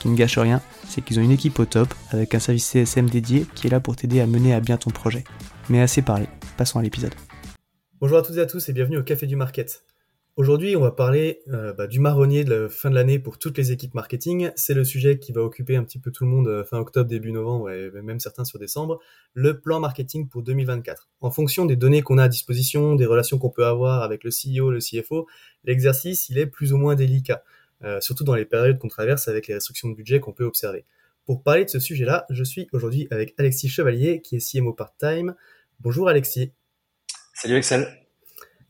Qui ne gâche rien, c'est qu'ils ont une équipe au top avec un service CSM dédié qui est là pour t'aider à mener à bien ton projet. Mais assez parlé, passons à l'épisode. Bonjour à toutes et à tous et bienvenue au Café du Market. Aujourd'hui, on va parler euh, bah, du marronnier de la fin de l'année pour toutes les équipes marketing. C'est le sujet qui va occuper un petit peu tout le monde euh, fin octobre, début novembre et même certains sur décembre. Le plan marketing pour 2024. En fonction des données qu'on a à disposition, des relations qu'on peut avoir avec le CEO, le CFO, l'exercice, il est plus ou moins délicat. Euh, surtout dans les périodes qu'on traverse avec les restrictions de budget qu'on peut observer. Pour parler de ce sujet-là, je suis aujourd'hui avec Alexis Chevalier, qui est CMO part-time. Bonjour Alexis. Salut Excel.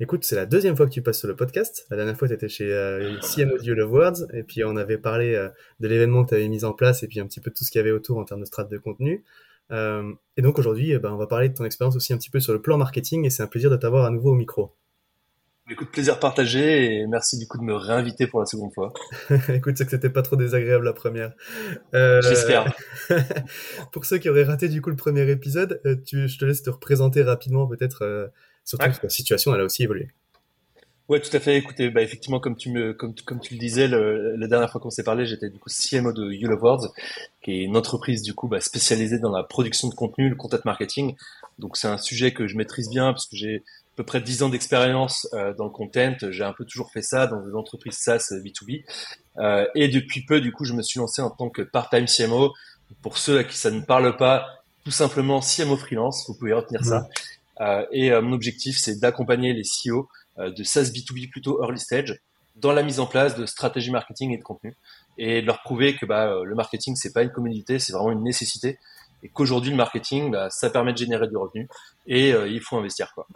Écoute, c'est la deuxième fois que tu passes sur le podcast. La dernière fois, tu étais chez euh, CM Audio Love Words, et puis on avait parlé euh, de l'événement que tu avais mis en place, et puis un petit peu de tout ce qu'il y avait autour en termes de strates de contenu. Et donc aujourd'hui, eh ben, on va parler de ton expérience aussi un petit peu sur le plan marketing, et c'est un plaisir de t'avoir à nouveau au micro. Écoute, plaisir partagé, et merci du coup de me réinviter pour la seconde fois. Écoute, c'est que c'était pas trop désagréable la première. Euh, J'espère. pour ceux qui auraient raté du coup le premier épisode, euh, tu, je te laisse te représenter rapidement peut-être euh, Surtout que la situation, elle a aussi évolué. Ouais, tout à fait. Écoutez, bah, effectivement, comme tu me, comme, comme tu le disais, la dernière fois qu'on s'est parlé, j'étais du coup CMO de You Love Words, qui est une entreprise du coup bah, spécialisée dans la production de contenu, le content marketing. Donc c'est un sujet que je maîtrise bien parce que j'ai à peu près 10 ans d'expérience euh, dans le content. J'ai un peu toujours fait ça dans des entreprises SaaS B2B. Euh, et depuis peu, du coup, je me suis lancé en tant que part-time CMO. Pour ceux à qui ça ne parle pas, tout simplement CMO freelance. Vous pouvez retenir ça. Euh, et euh, mon objectif, c'est d'accompagner les CEO euh, de SaaS B2B plutôt early stage dans la mise en place de stratégies marketing et de contenu et de leur prouver que bah, le marketing c'est pas une commodité, c'est vraiment une nécessité et qu'aujourd'hui le marketing bah, ça permet de générer du revenu et il faut investir quoi.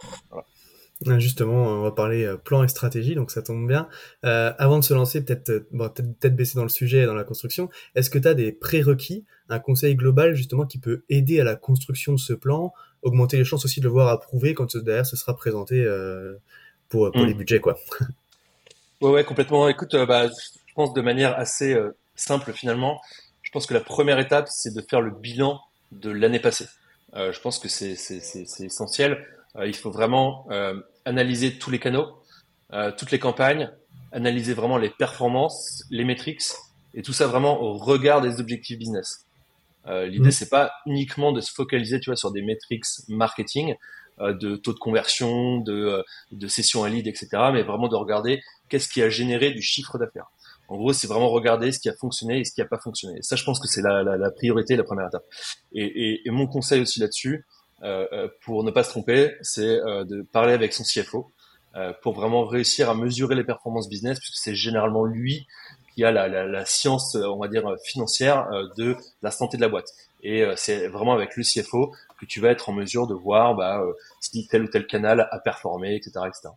Justement, on va parler plan et stratégie, donc ça tombe bien. Euh, avant de se lancer, peut-être peut-être baisser dans le sujet, dans la construction, est-ce que tu as des prérequis, un conseil global justement qui peut aider à la construction de ce plan augmenter les chances aussi de le voir approuvé quand derrière ce sera présenté euh, pour, pour les mm. budgets quoi. ouais ouais complètement. Écoute, euh, bah, je pense de manière assez euh, simple finalement. Je pense que la première étape c'est de faire le bilan de l'année passée. je pense que c'est essentiel. il faut vraiment analyser tous les canaux, toutes les campagnes, analyser vraiment les performances, les metrics et tout ça vraiment au regard des objectifs business. Euh, L'idée, mm. c'est pas uniquement de se focaliser, tu vois, sur des metrics marketing, euh, de taux de conversion, de, euh, de session à lead, etc., mais vraiment de regarder qu'est-ce qui a généré du chiffre d'affaires. En gros, c'est vraiment regarder ce qui a fonctionné et ce qui n'a pas fonctionné. Et ça, je pense que c'est la, la, la, priorité, la première étape. Et, et, et mon conseil aussi là-dessus, euh, euh pour ne pas se tromper, c'est de parler avec son CFO pour vraiment réussir à mesurer les performances business, puisque c'est généralement lui qui a la, la, la, science, on va dire, financière euh, de la santé de la boîte. Et euh, c'est vraiment avec le CFO tu vas être en mesure de voir bah, euh, si tel ou tel canal a performé, etc. etc.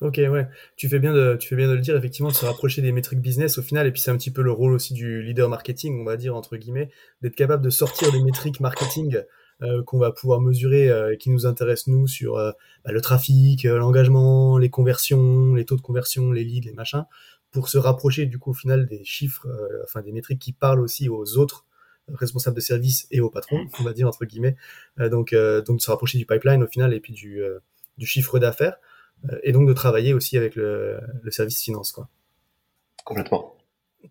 Ok, ouais. Tu fais bien de, tu fais bien de le dire, effectivement, de se rapprocher des métriques business au final. Et puis c'est un petit peu le rôle aussi du leader marketing, on va dire entre guillemets, d'être capable de sortir des métriques marketing euh, qu'on va pouvoir mesurer euh, et qui nous intéressent nous sur bah, le trafic, l'engagement, les conversions, les taux de conversion, les leads, les machins, pour se rapprocher du coup au final des chiffres, enfin des métriques qui parlent aussi aux autres responsables de service et aux patrons, on va dire entre guillemets. Euh, donc euh, donc se rapprocher du pipeline au final et puis du du chiffre d'affaires et donc de travailler aussi avec le, le service finance. Quoi. Complètement.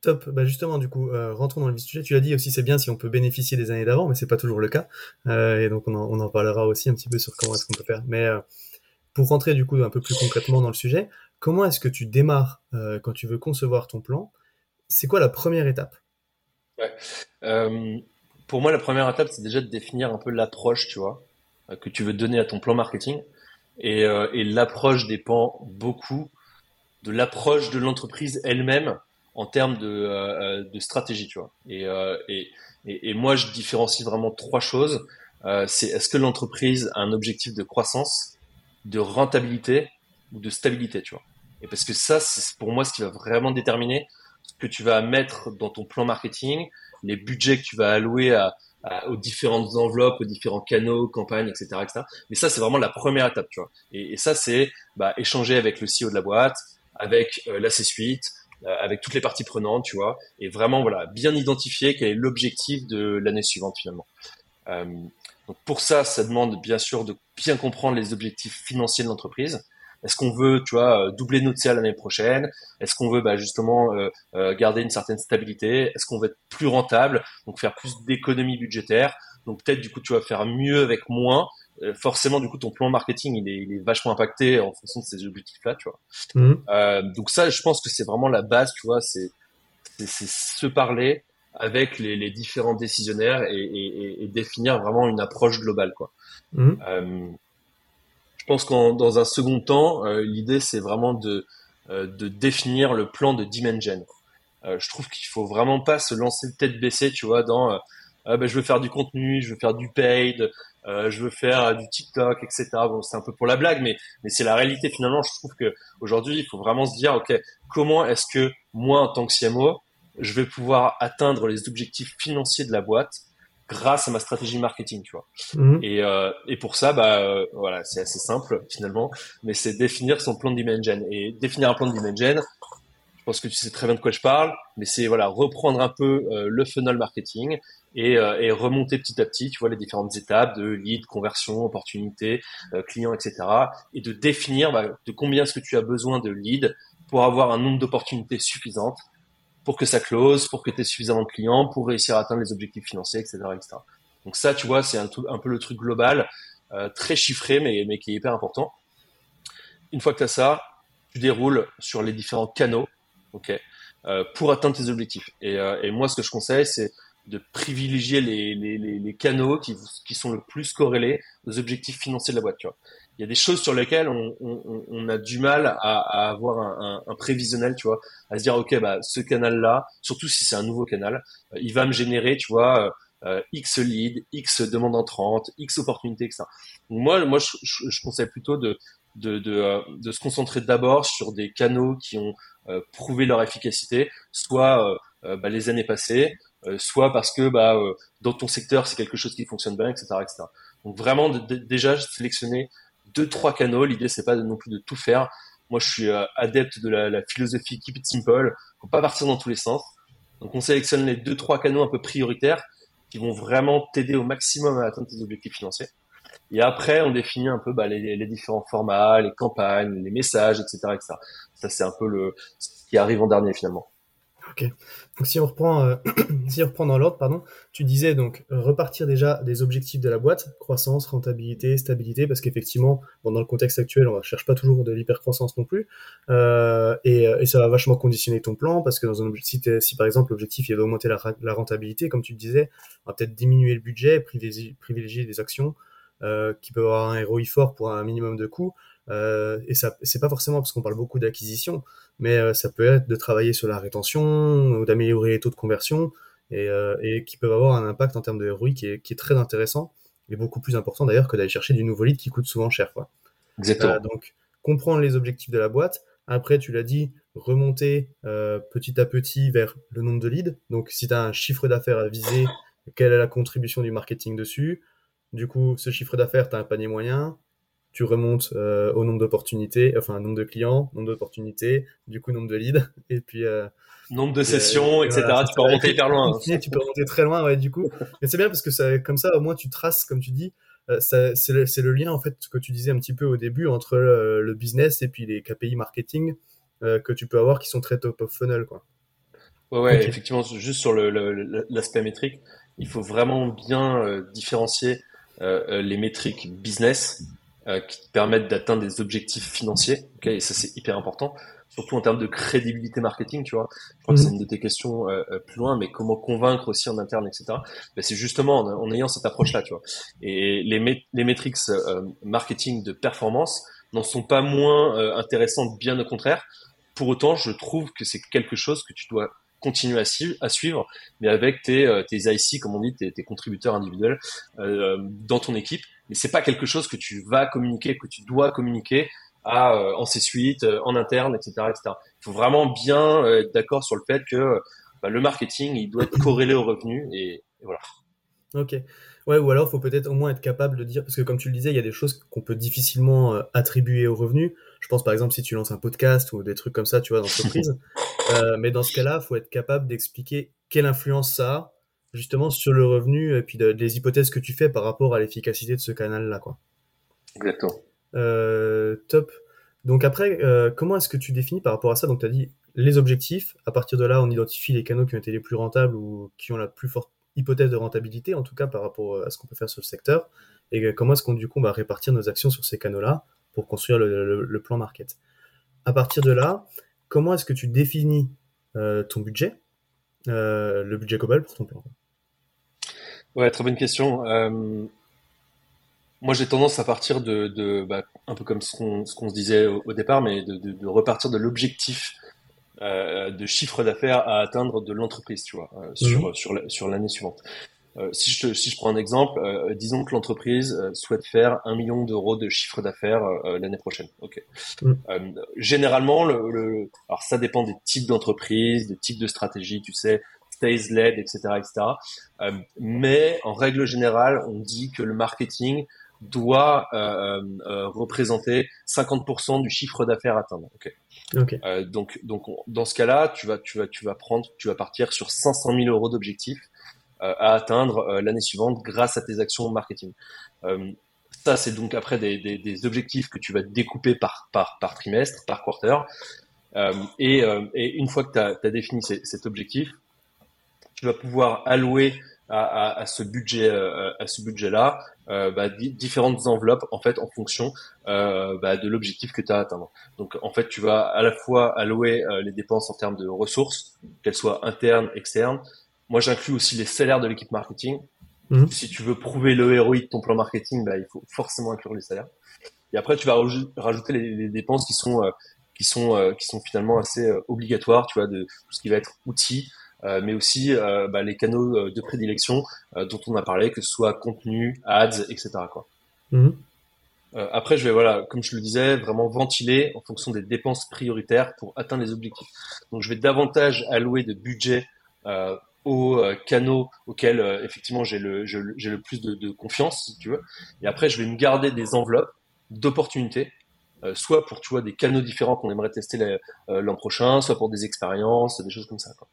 Top. Bah justement, du coup, euh, rentrons dans le vif du sujet. Tu l'as dit aussi, c'est bien si on peut bénéficier des années d'avant, mais c'est pas toujours le cas. Euh, et donc, on en, on en, parlera aussi un petit peu sur comment est-ce qu'on peut faire. Mais euh, pour rentrer du coup un peu plus concrètement dans le sujet, comment est-ce que tu démarres euh, quand tu veux concevoir ton plan? C'est quoi la première étape? Euh, pour moi, la première étape, c'est déjà de définir un peu l'approche, tu vois, que tu veux donner à ton plan marketing. Et, et l'approche dépend beaucoup de l'approche de l'entreprise elle-même en termes de, euh, stratégie, tu vois. Et, euh, et, moi, je différencie vraiment trois choses. Euh, c'est est-ce que l'entreprise a un objectif de croissance, de rentabilité ou de stabilité, tu vois. Et parce que ça, c'est pour moi ce qui va vraiment déterminer que tu vas mettre dans ton plan marketing, les budgets que tu vas allouer à, aux différentes enveloppes, aux différents canaux, campagnes, etc., etc. Mais ça, c'est vraiment la première étape, tu vois. Et, ça, c'est bah, échanger avec le CEO de la boîte, avec euh, la C-suite, euh, avec toutes les parties prenantes, tu vois, et vraiment voilà bien identifier quel est l'objectif de l'année suivante finalement. Euh, donc pour ça, ça demande bien sûr de bien comprendre les objectifs financiers de l'entreprise. Est-ce qu'on veut, tu vois, doubler notre CA l'année prochaine? Est-ce qu'on veut bah, justement euh, euh, garder une certaine stabilité? Est-ce qu'on veut être plus rentable, donc faire plus d'économies budgétaires? Donc peut-être du coup, tu vas faire mieux avec moins, euh, forcément du coup ton plan marketing il est, il est vachement impacté en fonction de ces objectifs là tu vois. Mmh. euh, donc ça je pense que c'est vraiment la base tu vois c'est c'est se parler avec les, les différents décisionnaires et, et, et, définir vraiment une approche globale quoi. Mmh. Euh, je pense qu'en dans un second temps euh, l'idée c'est vraiment de euh, de définir le plan de dimension je trouve qu'il faut vraiment pas se lancer tête baissée tu vois dans ah ben, je veux faire du contenu, je veux faire du paid, euh, je veux faire du TikTok, etc. Bon, c'est un peu pour la blague, mais mais c'est la réalité finalement. Je trouve que aujourd'hui, il faut vraiment se dire, ok, comment est-ce que moi, en tant que CMO, je vais pouvoir atteindre les objectifs financiers de la boîte grâce à ma stratégie marketing, tu vois. Mhm. Et, euh, et pour ça, bah euh, voilà, c'est assez simple finalement, mais c'est définir son plan de dimension. Et définir un plan de dimension, je pense que tu sais très bien de quoi je parle, mais c'est voilà reprendre un peu euh, le funnel marketing et, euh, et, remonter petit à petit, tu vois, les différentes étapes de lead, conversion, opportunité, euh, client, etc. Et de définir bah, de combien est-ce que tu as besoin de leads pour avoir un nombre d'opportunités suffisantes pour que ça close, pour que tu aies suffisamment de clients, pour réussir à atteindre les objectifs financiers, etc. etc. Donc ça, tu vois, c'est un, peu le truc global, euh, très chiffré, mais, mais qui est hyper important. Une fois que tu as ça, tu déroules sur les différents canaux, ok, euh, pour atteindre tes objectifs. Et, euh, et moi, ce que je conseille, c'est de privilégier les, les, les, canaux qui, qui sont le plus corrélés aux objectifs financiers de la boîte. Tu vois. Il y a des choses sur lesquelles on, on, on a du mal à, à avoir un, un, un, prévisionnel, tu vois, à se dire ok bah ce canal-là, surtout si c'est un nouveau canal, euh, il va me générer, tu vois, euh, euh, X lead, X demande entrante, X opportunité, etc. moi, moi, je, je, conseille plutôt de de, de, de se concentrer d'abord sur des canaux qui ont prouvé leur efficacité, soit bah, les années passées, euh, soit parce que bah, euh, dans ton secteur c'est quelque chose qui fonctionne bien, etc., etc. Donc vraiment de, déjà sélectionner deux trois canaux. L'idée c'est pas non plus de tout faire. Moi je suis euh, adepte de la, philosophie keep it simple. Faut pas partir dans tous les sens. Donc on sélectionne les deux trois canaux un peu prioritaires qui vont vraiment t'aider au maximum à atteindre tes objectifs financiers. Et après, on définit un peu bah, les, les, différents formats, les campagnes, les messages, etc., etc. Ça, c'est un peu le ce qui arrive en dernier finalement. Ok. Donc si on reprend, euh, si dans l'ordre, pardon, tu disais donc euh, repartir déjà des objectifs de la boîte, croissance, rentabilité, stabilité, parce qu'effectivement, dans le contexte actuel, on ne cherche pas toujours de l'hypercroissance non plus, euh, et, ça va vachement conditionner ton plan, parce que dans un si, par exemple l'objectif est d'augmenter la, rentabilité, comme tu le disais, on va peut-être diminuer le budget, privilégier, des actions qui peuvent avoir un ROI fort pour un minimum de coûts. Euh, et ça, c'est pas forcément parce qu'on parle beaucoup d'acquisition, mais euh, ça peut être de travailler sur la rétention ou d'améliorer les taux de conversion et, euh, et, qui peuvent avoir un impact en termes de ROI qui est, qui est très intéressant et beaucoup plus important d'ailleurs que d'aller chercher du nouveau lead qui coûte souvent cher. Quoi. Exactement. donc, comprendre les objectifs de la boîte. Après, tu l'as dit, remonter petit à petit vers le nombre de leads. Donc, si tu as un chiffre d'affaires à viser, quelle est la contribution du marketing dessus? Du coup, ce chiffre d'affaires, tu as un panier moyen tu remontes euh, au nombre d'opportunités, enfin nombre de clients, nombre d'opportunités, du coup nombre de leads, et puis euh, nombre de sessions, etc. tu peux remonter hyper loin. tu peux remonter très loin, ouais, du coup. Mais c'est bien parce que ça, comme ça, au moins tu traces, comme tu dis, c'est le, lien en fait que tu disais un petit peu au début entre le business et puis les KPI marketing que tu peux avoir qui sont très top of funnel quoi. Ouais, ouais effectivement, juste sur l'aspect métrique, il faut vraiment bien différencier les métriques business qui te permettent d'atteindre des objectifs financiers. Okay, et ça, c'est hyper important surtout en termes de crédibilité marketing, tu vois. Je crois que c'est mhm. une de tes questions euh, euh, plus loin, mais comment convaincre aussi en interne, etc. Ben, c'est justement en, ayant cette approche-là, tu vois. Et les, les métriques euh, marketing de performance n'en sont pas moins intéressantes, bien au contraire. Pour autant, je trouve que c'est quelque chose que tu dois continuer à, suivre, mais avec tes, tes IC, comme on dit, tes, tes contributeurs individuels dans ton équipe. Mais c'est pas quelque chose que tu vas communiquer, que tu dois communiquer à euh, en C-suite, euh, en interne, etc., etc. Il faut vraiment bien euh, être d'accord sur le fait que bah, le marketing, il doit être corrélé au revenu et, voilà. Ok. Ouais, ou alors il faut peut-être au moins être capable de dire, parce que comme tu le disais, il y a des choses qu'on peut difficilement attribuer au revenu. Je pense par exemple si tu lances un podcast ou des trucs comme ça, tu vois, d'entreprise. euh, mais dans ce cas-là, il faut être capable d'expliquer quelle influence ça a justement sur le revenu et puis de, des hypothèses que tu fais par rapport à l'efficacité de ce canal-là, quoi. Exactement. Euh, top. Donc après, euh, comment est-ce que tu définis par rapport à ça? Donc tu as dit les objectifs. À partir de là, on identifie les canaux qui ont été les plus rentables ou qui ont la plus forte hypothèse de rentabilité, en tout cas par rapport à ce qu'on peut faire sur le secteur. Et comment est-ce qu'on du coup va répartir nos actions sur ces canaux-là pour construire le, plan market? À partir de là, comment est-ce que tu définis euh, ton budget, le budget global pour ton plan Ouais, très bonne question. Moi, j'ai tendance à partir de, bah, un peu comme ce qu'on se disait au, départ, mais de repartir de l'objectif euh, de chiffre d'affaires à atteindre de l'entreprise, tu vois, euh, sur mhm. sur sur l'année suivante. Euh, si je te, si je prends un exemple, euh, disons que l'entreprise euh, souhaite faire un million d'euros de chiffre d'affaires l'année prochaine. Ok. Mhm. généralement, le, le, alors ça dépend des types d'entreprises, des types de stratégies, tu sais, sales led, etc., etc. mais en règle générale, on dit que le marketing doit euh, euh, représenter 50% du chiffre d'affaires atteint. Okay. Okay. Euh, donc, donc dans ce cas-là, tu vas, tu vas, tu vas prendre, tu vas partir sur 500 000 euros d'objectifs euh, à atteindre euh, l'année suivante grâce à tes actions marketing. ça, c'est donc après des, des, des, objectifs que tu vas découper par, par, par trimestre, par quarter. Et, et, une fois que tu as, as, défini cet objectif, tu vas pouvoir allouer à, à, à ce budget à ce budget là euh, bah, différentes enveloppes en fait en fonction euh, bah, de l'objectif que tu as atteint. Donc en fait, tu vas à la fois allouer euh, les dépenses en termes de ressources, qu'elles soient internes, externes. Moi, j'inclus aussi les salaires de l'équipe marketing. Mhm. Si tu veux prouver le ROI de ton plan marketing, bah, il faut forcément inclure les salaires. Et après, tu vas rajouter les, les dépenses qui sont qui sont qui sont finalement assez obligatoires. Tu vois, de tout ce qui va être outils, euh, mais aussi euh, bah, les canaux euh, de prédilection dont on a parlé, que ce soit contenu, ads, etc. Quoi. Mhm. après, je vais voilà, comme je le disais, vraiment ventiler en fonction des dépenses prioritaires pour atteindre les objectifs. Donc, je vais davantage allouer de budget aux canaux auxquels effectivement j'ai le j'ai le plus de, de, confiance, si tu veux. Et après, je vais me garder des enveloppes d'opportunités, soit pour tu vois des canaux différents qu'on aimerait tester l'an prochain, soit pour des expériences, des choses comme ça. Quoi.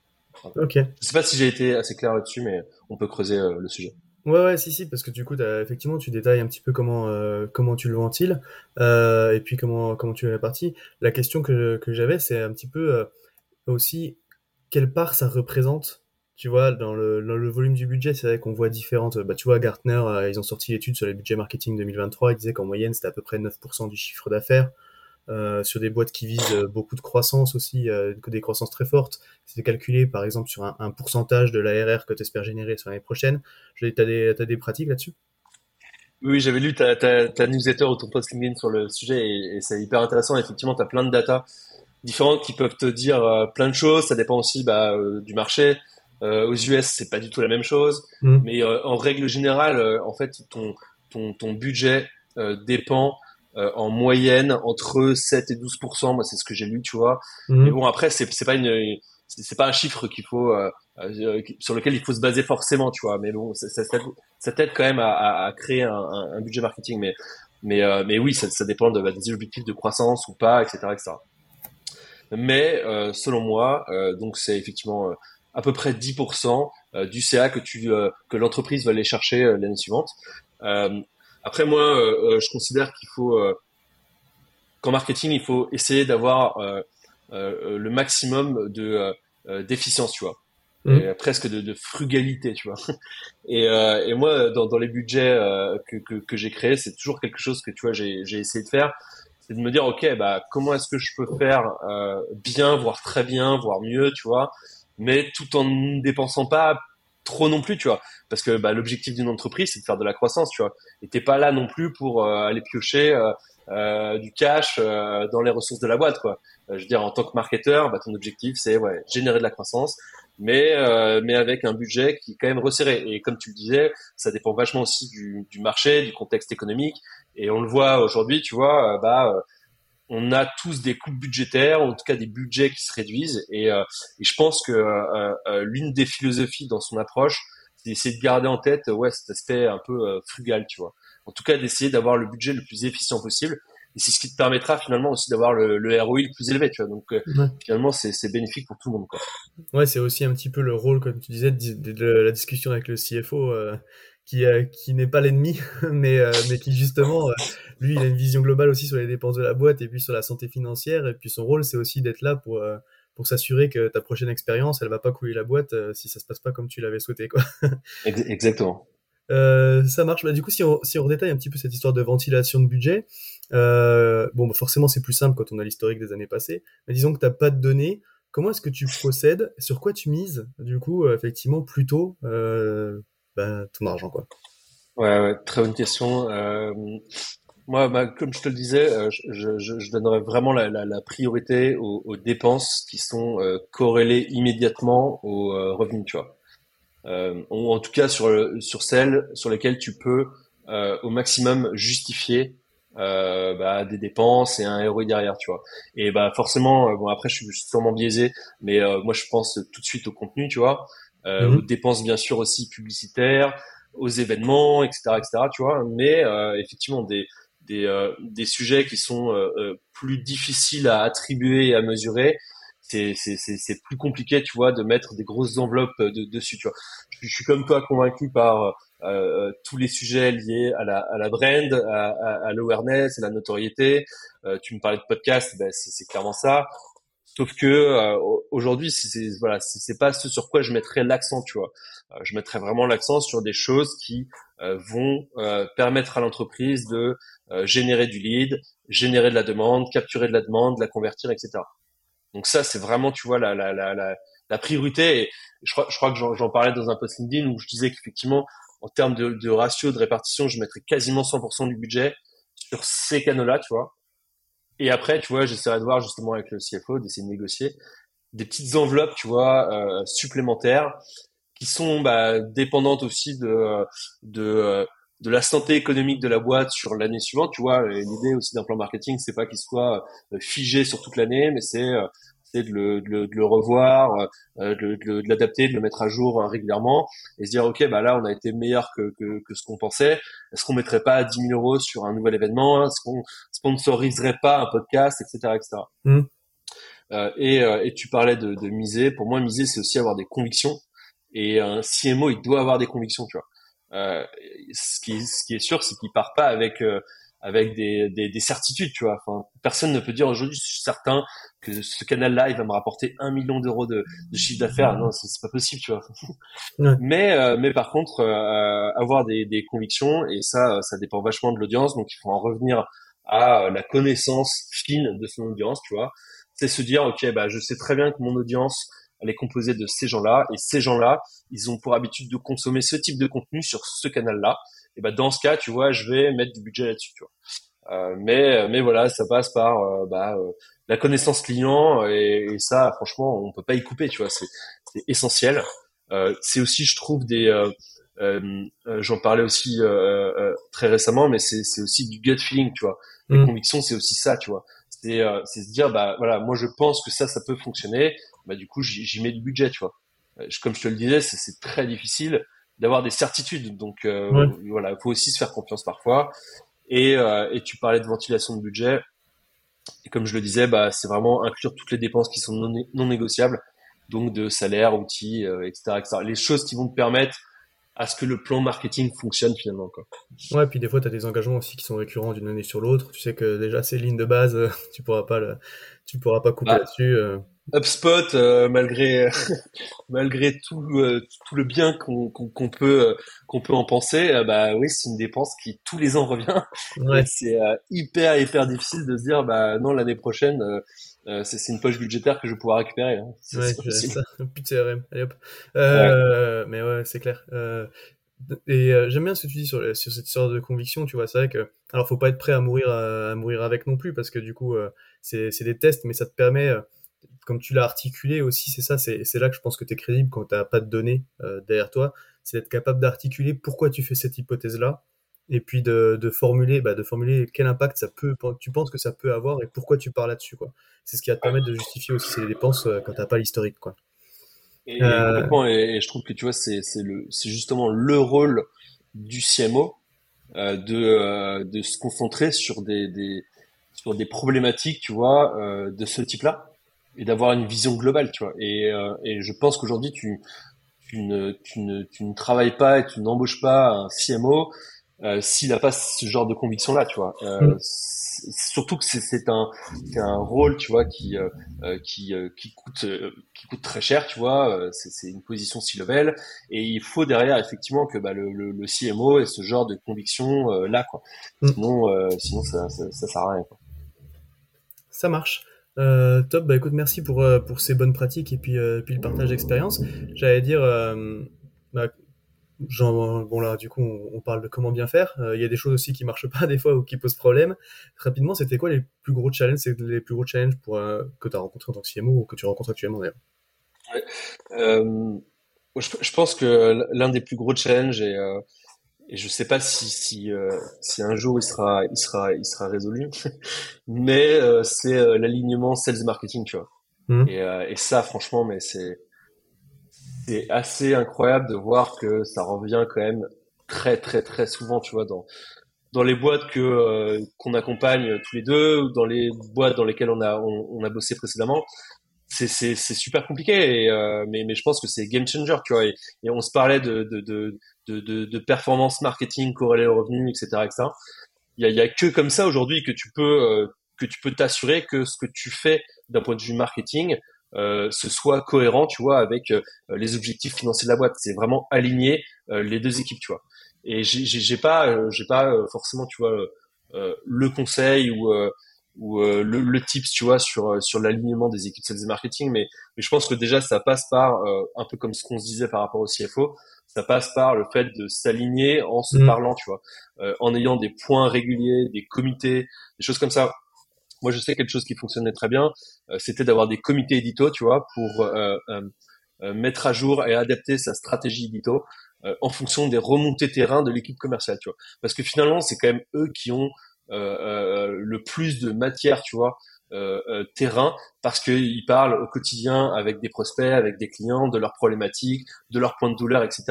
Ok. Je sais pas si j'ai été assez clair là-dessus, mais on peut creuser euh, le sujet. Ouais, ouais, si, si, parce que du coup, as, effectivement, tu détailles un petit peu comment, euh, comment tu le ventiles, euh, et puis comment, comment tu es réparti. La question que, que j'avais, c'est un petit peu euh, aussi quelle part ça représente, tu vois, dans le, dans le volume du budget. C'est vrai qu'on voit différentes. Bah, tu vois, Gartner, ils ont sorti l'étude sur les budgets marketing 2023. Ils disaient qu'en moyenne, c'était à peu près 9% du chiffre d'affaires. Euh, sur des boîtes qui visent euh, beaucoup de croissance aussi, euh, des croissances très fortes. C'était calculé par exemple sur un, pourcentage de l'ARR que tu espères générer sur l'année prochaine. Tu as des, as des pratiques là-dessus? Oui, j'avais lu ta, ta, ta, newsletter ou ton post LinkedIn sur le sujet et, c'est hyper intéressant. Effectivement, tu as plein de data différentes qui peuvent te dire plein de choses. Ça dépend aussi bah, du marché. aux US, c'est pas du tout la même chose. Mmh. Mais en règle générale, en fait, ton, ton, ton budget dépend euh, en moyenne entre 7 et 12% moi c'est ce que j'ai lu tu vois. Mhm. mais bon après c'est c'est pas une c'est pas un chiffre qu'il faut euh, euh, sur lequel il faut se baser forcément tu vois. Mais bon ça, ça, ça t'aide quand même à, à créer un, un, budget marketing. Mais mais mais oui ça, ça dépend de, bah, des objectifs de croissance ou pas etc etc mais selon moi donc c'est effectivement à peu près 10% du CA que tu que l'entreprise va aller chercher l'année suivante Après, moi, je considère qu'il faut, qu'en marketing, il faut essayer d'avoir le maximum de d'efficience, tu vois. Mmh. presque de, de, frugalité, tu vois. Et, euh, et moi, dans, dans, les budgets euh, que, que, que j'ai créés, c'est toujours quelque chose que tu vois, j'ai essayé de faire, c'est de me dire, ok, bah comment est-ce que je peux faire euh, bien, voire très bien, voire mieux, tu vois, mais tout en ne dépensant pas trop non plus, tu vois, parce que bah, l'objectif d'une entreprise, c'est de faire de la croissance, tu vois. Et t'es pas là non plus pour euh, aller piocher euh, euh, du cash euh, dans les ressources de la boîte, quoi. je veux dire, en tant que marketeur, bah, ton objectif, c'est ouais, générer de la croissance mais euh, mais avec un budget qui est quand même resserré. Et comme tu le disais, ça dépend vachement aussi du, du marché, du contexte économique. Et on le voit aujourd'hui, tu vois, euh, bah euh, on a tous des coupes budgétaires, en tout cas des budgets qui se réduisent. Et, et je pense que l'une des philosophies dans son approche, c'est d'essayer de garder en tête ouais cet aspect un peu frugal, tu vois. En tout cas, d'essayer d'avoir le budget le plus efficient possible et c'est ce qui te permettra finalement aussi d'avoir le, le ROI le plus élevé, tu vois. Donc euh, finalement, c'est bénéfique pour tout le monde, quoi. Ouais, c'est aussi un petit peu le rôle, comme tu disais, de, la discussion avec le CFO. Euh, qui, euh, qui n'est pas l'ennemi, mais, mais qui justement, lui, il a une vision globale aussi sur les dépenses de la boîte et puis sur la santé financière. Et puis son rôle, c'est aussi d'être là pour, pour s'assurer que ta prochaine expérience, elle va pas couler la boîte si ça se passe pas comme tu l'avais souhaité. Quoi. Exactement. Euh, ça marche. Bah, du coup, si on, si on redétaille un petit peu cette histoire de ventilation de budget, euh, bon, bah, forcément, c'est plus simple quand on a l'historique des années passées. Mais disons que tu n'as pas de données. Comment est-ce que tu procèdes? Sur quoi tu mises, du coup, euh, effectivement, plutôt euh, bah, ton argent quoi ouais, ouais, très bonne question. Euh, moi, bah, comme je te le disais, je, je, je donnerais vraiment la, la, la priorité aux, aux, dépenses qui sont corrélées immédiatement aux revenus, tu vois. ou en tout cas sur, sur celles sur lesquelles tu peux au maximum justifier euh, bah, des dépenses et un ROI derrière, tu vois. Et bah forcément, euh, bon après je suis sûrement biaisé, mais euh, moi je pense tout de suite au contenu, tu vois, euh, mhm. aux dépenses bien sûr aussi publicitaires, aux événements, etc., etc., tu vois. Mais effectivement des des, des sujets qui sont plus difficiles à attribuer et à mesurer, c'est c'est plus compliqué, tu vois, de mettre des grosses enveloppes de, dessus, tu vois. Je, je suis comme toi convaincu par euh, euh, tous les sujets liés à la, à la brand, à, à, à l'awareness, à la notoriété. Euh, tu me parlais de podcast, ben c'est clairement ça. Sauf que euh, aujourd'hui, c'est voilà, c'est pas ce sur quoi je mettrais l'accent, tu vois. je mettrais vraiment l'accent sur des choses qui vont permettre à l'entreprise de générer du lead, générer de la demande, capturer de la demande, la convertir, etc. Donc ça, c'est vraiment, tu vois, la, la, la, la, la priorité. Et je crois, je crois que j'en parlais dans un post LinkedIn où je disais qu'effectivement, en termes de, de, ratio, de répartition, je mettrais quasiment 100% du budget sur ces canaux-là, tu vois. Et après, tu vois, j'essaierai de voir justement avec le CFO, d'essayer de négocier des petites enveloppes, tu vois, euh, supplémentaires, qui sont bah, dépendantes aussi de, de, de la santé économique de la boîte sur l'année suivante. Tu vois, l'idée aussi d'un plan marketing, c'est pas qu'il soit euh, figé sur toute l'année, mais c'est euh, de le, de, le, de le, revoir, euh, de, de l'adapter, de le mettre à jour euh, régulièrement et se dire ok bah là on a été meilleur que, que, que ce qu'on pensait. Est-ce qu'on mettrait pas 10 000 euros sur un nouvel événement? Est-ce qu'on sponsoriserait pas un podcast, etc., etc. Mmh. Euh, et, euh, et tu parlais de, de miser. Pour moi, miser c'est aussi avoir des convictions. Et un CMO il doit avoir des convictions, tu vois. Euh, ce qui, ce qui est sûr, c'est qu'il part pas avec avec des, des, des, certitudes, tu vois. Enfin, personne ne peut dire aujourd'hui, je suis certain que ce canal-là, il va me rapporter un million d'euros de, de, chiffre d'affaires. Non, c'est pas possible, tu vois. Mais, euh, mais par contre, euh, avoir des, des, convictions, et ça, ça dépend vachement de l'audience. Donc, il faut en revenir à la connaissance fine de son audience, tu vois. C'est se dire, ok, bah, je sais très bien que mon audience, elle est composée de ces gens-là, et ces gens-là, ils ont pour habitude de consommer ce type de contenu sur ce canal-là et ben dans ce cas, tu vois, je vais mettre du budget là-dessus, tu vois. Euh, mais mais voilà, ça passe par euh, bah, euh, la connaissance client et, et, ça, franchement, on peut pas y couper, tu vois. C'est c'est essentiel. Euh, c'est aussi, je trouve, des j'en parlais aussi très récemment, mais c'est c'est aussi du gut feeling, tu vois. Les mm. convictions, c'est aussi ça, tu vois. C'est c'est se dire bah voilà, moi je pense que ça, ça peut fonctionner. Bah du coup, j'y mets du budget, tu vois. Comme je te le disais, c'est très difficile d'avoir des certitudes. Donc euh, voilà, il faut aussi se faire confiance parfois. Et, euh, et tu parlais de ventilation de budget. Et comme je le disais, bah, c'est vraiment inclure toutes les dépenses qui sont non, négociables, donc de salaire, outils, euh, etc., etc. Les choses qui vont te permettre à ce que le plan marketing fonctionne finalement. Quoi. Ouais, puis des fois, tu as des engagements aussi qui sont récurrents d'une année sur l'autre. Tu sais que déjà, ces lignes de base, tu pourras pas le, tu pourras pas couper ah. là-dessus. Euh. HubSpot, euh, malgré malgré tout euh, tout le bien qu'on qu'on peut qu'on peut en penser, bah oui, c'est une dépense qui tous les ans revient. Ouais. C'est hyper hyper difficile de se dire bah non l'année prochaine c'est une poche budgétaire que je vais pouvoir récupérer. Hein. Ouais, ça. Plus de CRM. Allez hop. Ouais. Mais ouais, c'est clair. Et j'aime bien ce que tu dis sur, sur cette histoire de conviction, tu vois, c'est vrai que alors faut pas être prêt à mourir à, mourir avec non plus parce que du coup c'est des tests mais ça te permet comme tu l'as articulé aussi, c'est ça, c'est là que je pense que tu es crédible quand tu n'as pas de données derrière toi, c'est d'être capable d'articuler pourquoi tu fais cette hypothèse-là, et puis de, de formuler, bah, de formuler quel impact ça peut, tu penses que ça peut avoir et pourquoi tu parles là-dessus, quoi. C'est ce qui va te permettre de justifier aussi ces dépenses quand tu n'as pas l'historique, quoi. Et, euh... et, je trouve que tu vois, c'est justement le rôle du CMO euh, de, euh, de se concentrer sur des, des, sur des problématiques, tu vois, euh, de ce type-là, et d'avoir une vision globale, tu vois. Et, euh, et je pense qu'aujourd'hui, tu, tu, ne, tu, ne, tu ne travailles pas et tu n'embauches pas un CMO euh, s'il n'a pas ce genre de conviction-là, tu vois. Mm surtout que c'est un, un rôle, tu vois, qui euh, euh, qui euh, qui coûte qui coûte très cher, tu vois. C'est une position si level et il faut derrière effectivement que bah, le, le, le CMO ait ce genre de conviction là, quoi. Mm. Sinon, sinon ça, ça, ça, sert à rien. Quoi. Ça marche. Euh, top, bah écoute, merci pour, pour ces bonnes pratiques et puis, puis le partage d'expérience. J'allais dire, bah, genre, bon là, du coup, on, parle de comment bien faire. Euh, il y a des choses aussi qui marchent pas des fois ou qui posent problème. Rapidement, c'était quoi les plus gros challenges, c'est les plus gros challenges pour euh, que tu as rencontré en tant que CMO ou que tu rencontres actuellement d'ailleurs? Ouais. euh, je, pense que l'un des plus gros challenges et, euh, et je sais pas si si, si un jour il sera il sera il sera résolu, mais c'est l'alignement sales marketing, tu vois. Mmh. Et, et ça, franchement, mais c'est c'est assez incroyable de voir que ça revient quand même très très très souvent, tu vois, dans dans les boîtes que euh, qu'on accompagne tous les deux dans les boîtes dans lesquelles on a on, a bossé précédemment. C'est c'est super compliqué, et, euh, mais mais je pense que c'est game changer, tu vois. Et, on se parlait de de de performance marketing corrélé au revenu, etc., etc. Il y a il y a que comme ça aujourd'hui que tu peux euh, que tu peux t'assurer que ce que tu fais d'un point de vue marketing euh, ce soit cohérent, tu vois, avec euh, les objectifs financiers de la boîte. C'est vraiment aligner euh, les deux équipes, tu vois. Et j'ai pas, j'ai pas forcément, tu vois, le conseil ou ou le, le tips, tu vois, sur sur l'alignement des équipes sales et marketing. Mais mais je pense que déjà ça passe par un peu comme ce qu'on se disait par rapport au CFO. Ça passe par le fait de s'aligner en se mmh. parlant, tu vois, en ayant des points réguliers, des comités, des choses comme ça moi, je sais quelque chose qui fonctionnait très bien, euh, c'était d'avoir des comités édito, tu vois, pour euh, euh, mettre à jour et adapter sa stratégie édito en fonction des remontées terrain de l'équipe commerciale, tu vois. Parce que finalement, c'est quand même eux qui ont le plus de matière, tu vois, terrain parce qu'ils parlent au quotidien avec des prospects, avec des clients, de leurs problématiques, de leurs points de douleur, etc.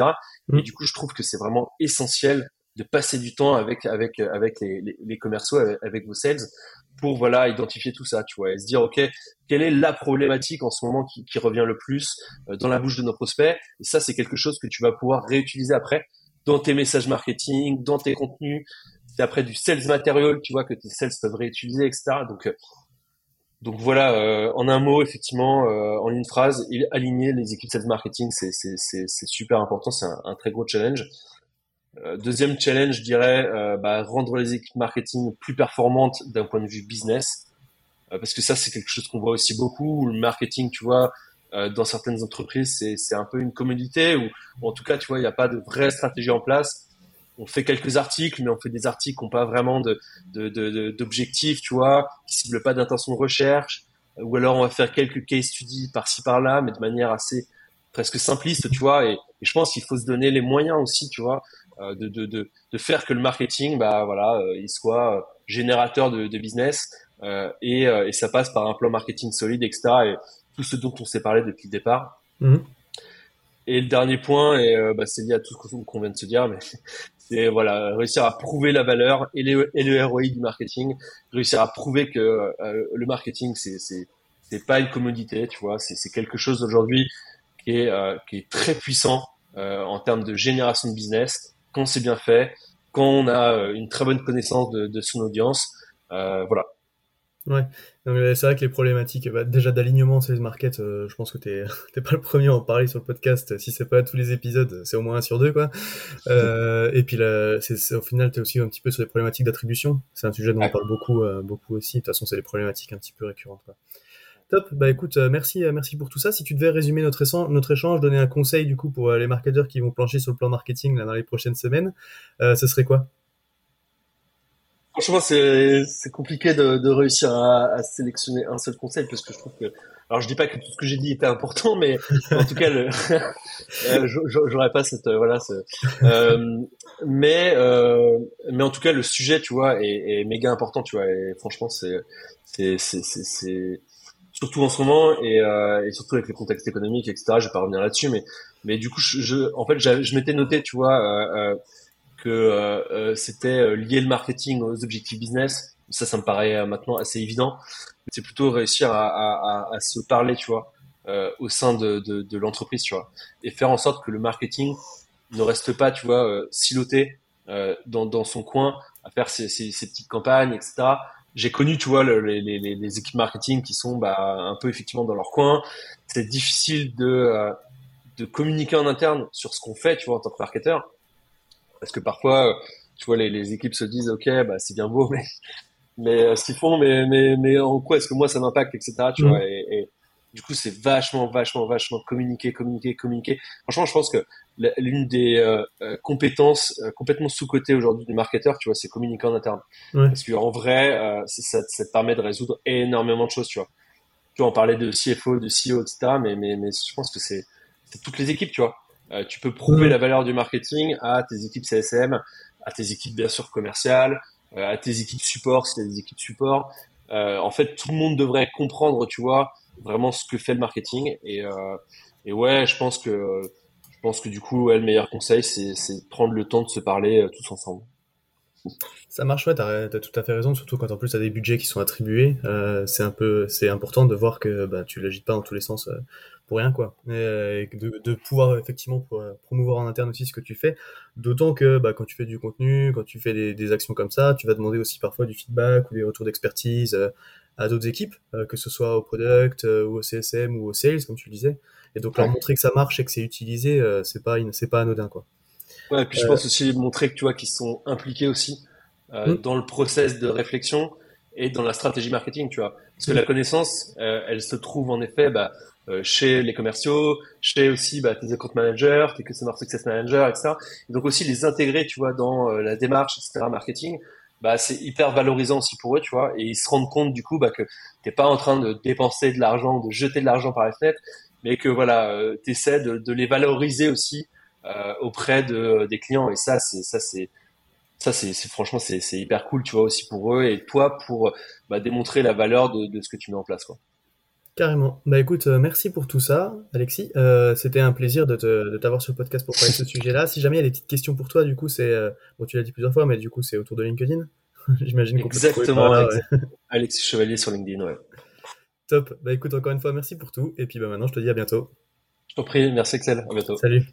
Et mmh. du coup, je trouve que c'est vraiment essentiel de passer du temps avec avec avec les, les, les commerciaux, avec, avec, vos sales, pour voilà identifier tout ça, tu vois, et se dire ok, quelle est la problématique en ce moment qui, revient le plus euh, dans la bouche de nos prospects, et ça c'est quelque chose que tu vas pouvoir réutiliser après dans tes messages marketing, dans tes contenus, c'est après du sales material, tu vois que tes sales peuvent réutiliser, etc. Donc euh, donc voilà, euh, en un mot, effectivement, en une phrase, aligner les équipes sales marketing, c'est c'est super important, c'est un, très gros challenge. Euh, deuxième challenge, je dirais, euh, bah, rendre les équipes marketing plus performantes d'un point de vue business, euh, parce que ça, c'est quelque chose qu'on voit aussi beaucoup. Le marketing, tu vois, dans certaines entreprises, c'est un peu une commodité, ou, en tout cas, tu vois, il n'y a pas de vraie stratégie en place. On fait quelques articles, mais on fait des articles qui n'ont pas vraiment d'objectifs, tu vois, qui ciblent pas d'intention de recherche, ou alors on va faire quelques case studies par-ci par-là, mais de manière assez presque simpliste, tu vois. Et, et je pense qu'il faut se donner les moyens aussi, tu vois, de, de, de, de, faire que le marketing, bah voilà, euh, il soit euh, générateur de, de business et, et, ça passe par un plan marketing solide, etc. Et tout ce dont on s'est parlé depuis le départ. Mhm. Et le dernier point, et bah, c'est lié à tout ce qu'on vient de se dire, mais c'est voilà réussir à prouver la valeur et, le et le ROI du marketing, réussir à prouver que le marketing c'est c'est c'est pas une commodité, tu vois, c'est c'est quelque chose aujourd'hui qui est qui est très puissant en termes de génération de business quand c'est bien fait, quand on a une très bonne connaissance de, de son audience. voilà. Ouais, c'est vrai que les problématiques, bah, déjà d'alignement sur les markets, euh, je pense que t'es t'es pas le premier à en parler sur le podcast. Si c'est pas tous les épisodes, c'est au moins un sur deux, quoi. Euh, et puis là, c'est, au final, t'es aussi un petit peu sur les problématiques d'attribution. C'est un sujet dont on parle beaucoup, euh, beaucoup aussi. De toute façon, c'est des problématiques un petit peu récurrentes. Quoi. Top. Bah écoute, merci, merci pour tout ça. Si tu devais résumer notre échange, donner un conseil du coup pour les marketeurs qui vont plancher sur le plan marketing là, dans les prochaines semaines, ce serait quoi? Franchement, c'est compliqué de, réussir à, sélectionner un seul conseil parce que je trouve que alors je dis pas que tout ce que j'ai dit était important, mais en tout cas. Euh, j'aurais pas cette voilà. Euh, mais euh, mais en tout cas, le sujet, tu vois, est, est méga important, tu vois. Et franchement, c'est c'est c'est surtout en ce moment et, euh, et surtout avec le contexte économique, etc. Je vais pas revenir là-dessus, mais mais du coup, je, je en fait, je m'étais noté, tu vois. Euh, que euh, euh, c'était euh, lier le marketing aux objectifs business. Ça, ça me paraît maintenant assez évident. C'est plutôt réussir à, à, à, se parler, tu vois, au sein de, de, de l'entreprise, tu vois, et faire en sorte que le marketing ne reste pas, tu vois, siloté dans, dans son coin à faire ses, ses, ses petites campagnes, etc. J'ai connu, tu vois, les, les, les, équipes marketing qui sont bah, un peu effectivement dans leur coin. C'est difficile de, de communiquer en interne sur ce qu'on fait, tu vois, en tant que marketeur. Parce que parfois, euh, tu vois, les, les équipes se disent, ok, bah c'est bien beau, mais mais euh, ce qu'ils font, mais mais mais en quoi est-ce que moi ça m'impacte, etc. Tu vois, mm. et, et, du coup, c'est vachement, vachement, vachement communiquer, communiquer, communiquer. Franchement, je pense que l'une des euh, compétences complètement sous-cotées aujourd'hui du marketeur, tu vois, c'est communiquer en interne. Parce qu'en vrai, euh, ça, ça, te permet de résoudre énormément de choses, tu vois. Tu vois, on parlait de CFO, de CEO, etc. Mais, mais, mais je pense que c'est toutes les équipes, tu vois. Euh, tu peux prouver la valeur du marketing à tes équipes CSM, à tes équipes bien sûr commerciales, euh, à tes équipes support si tu des équipes support. Euh, en fait, tout le monde devrait comprendre, tu vois, vraiment ce que fait le marketing. Et, et ouais, je pense que je pense que du coup, ouais, le meilleur conseil, c'est de prendre le temps de se parler tous ensemble. Ça marche, ouais, t'as as tout à fait raison, surtout quand en plus t'as des budgets qui sont attribués, euh, c'est un peu, c'est important de voir que bah, tu l'agites pas dans tous les sens euh, pour rien, quoi. Et, de, de, pouvoir effectivement euh, promouvoir en interne aussi ce que tu fais, d'autant que bah, quand tu fais du contenu, quand tu fais des, des, actions comme ça, tu vas demander aussi parfois du feedback ou des retours d'expertise euh, à d'autres équipes, que ce soit au product ou au CSM ou au sales, comme tu le disais. Et donc leur montrer que ça marche et que c'est utilisé, c'est pas, c'est pas anodin, quoi. Ouais, et puis je pense aussi montrer que tu vois qu'ils sont impliqués aussi euh, mm. dans le process de réflexion et dans la stratégie marketing, tu vois. Parce que la connaissance, euh, elle se trouve en effet bah, euh, chez les commerciaux, chez aussi bah, tes account managers, tes customer success managers, etc. Et donc aussi les intégrer, tu vois, dans la démarche, etc. marketing, bah c'est hyper valorisant aussi pour eux, tu vois. Et ils se rendent compte du coup bah, que t'es pas en train de dépenser de l'argent, de jeter de l'argent par la fenêtre, mais que voilà, euh, t'essaies de, de les valoriser aussi euh, auprès de, des clients. Et ça, c'est ça, c'est ça, c'est franchement, c'est hyper cool, tu vois, aussi pour eux et toi pour bah, démontrer la valeur de, de, ce que tu mets en place, quoi. Carrément. Bah écoute, euh, merci pour tout ça, Alexis. Euh, C'était un plaisir de t'avoir sur le podcast pour parler de ce sujet-là. Si jamais il y a des petites questions pour toi, du coup, c'est euh, bon, tu l'as dit plusieurs fois, mais du coup, c'est autour de LinkedIn. J'imagine qu'on Exactement. Alexis Chevalier sur LinkedIn, ouais. Top. Bah écoute, encore une fois, merci pour tout. Et puis bah maintenant, je te dis à bientôt. Je t'en prie. Merci Excel. À bientôt. Salut.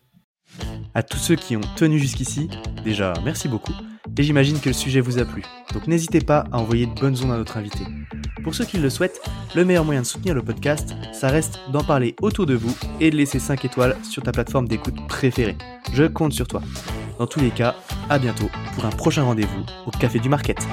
À tous ceux qui ont tenu jusqu'ici, déjà, merci beaucoup et j'imagine que le sujet vous a plu. Donc n'hésitez pas à envoyer de bonnes ondes à notre invité. Pour ceux qui le souhaitent, le meilleur moyen de soutenir le podcast, ça reste d'en parler autour de vous et de laisser 5 étoiles sur ta plateforme d'écoute préférée. Je compte sur toi. Dans tous les cas, à bientôt pour un prochain rendez-vous au Café du Market.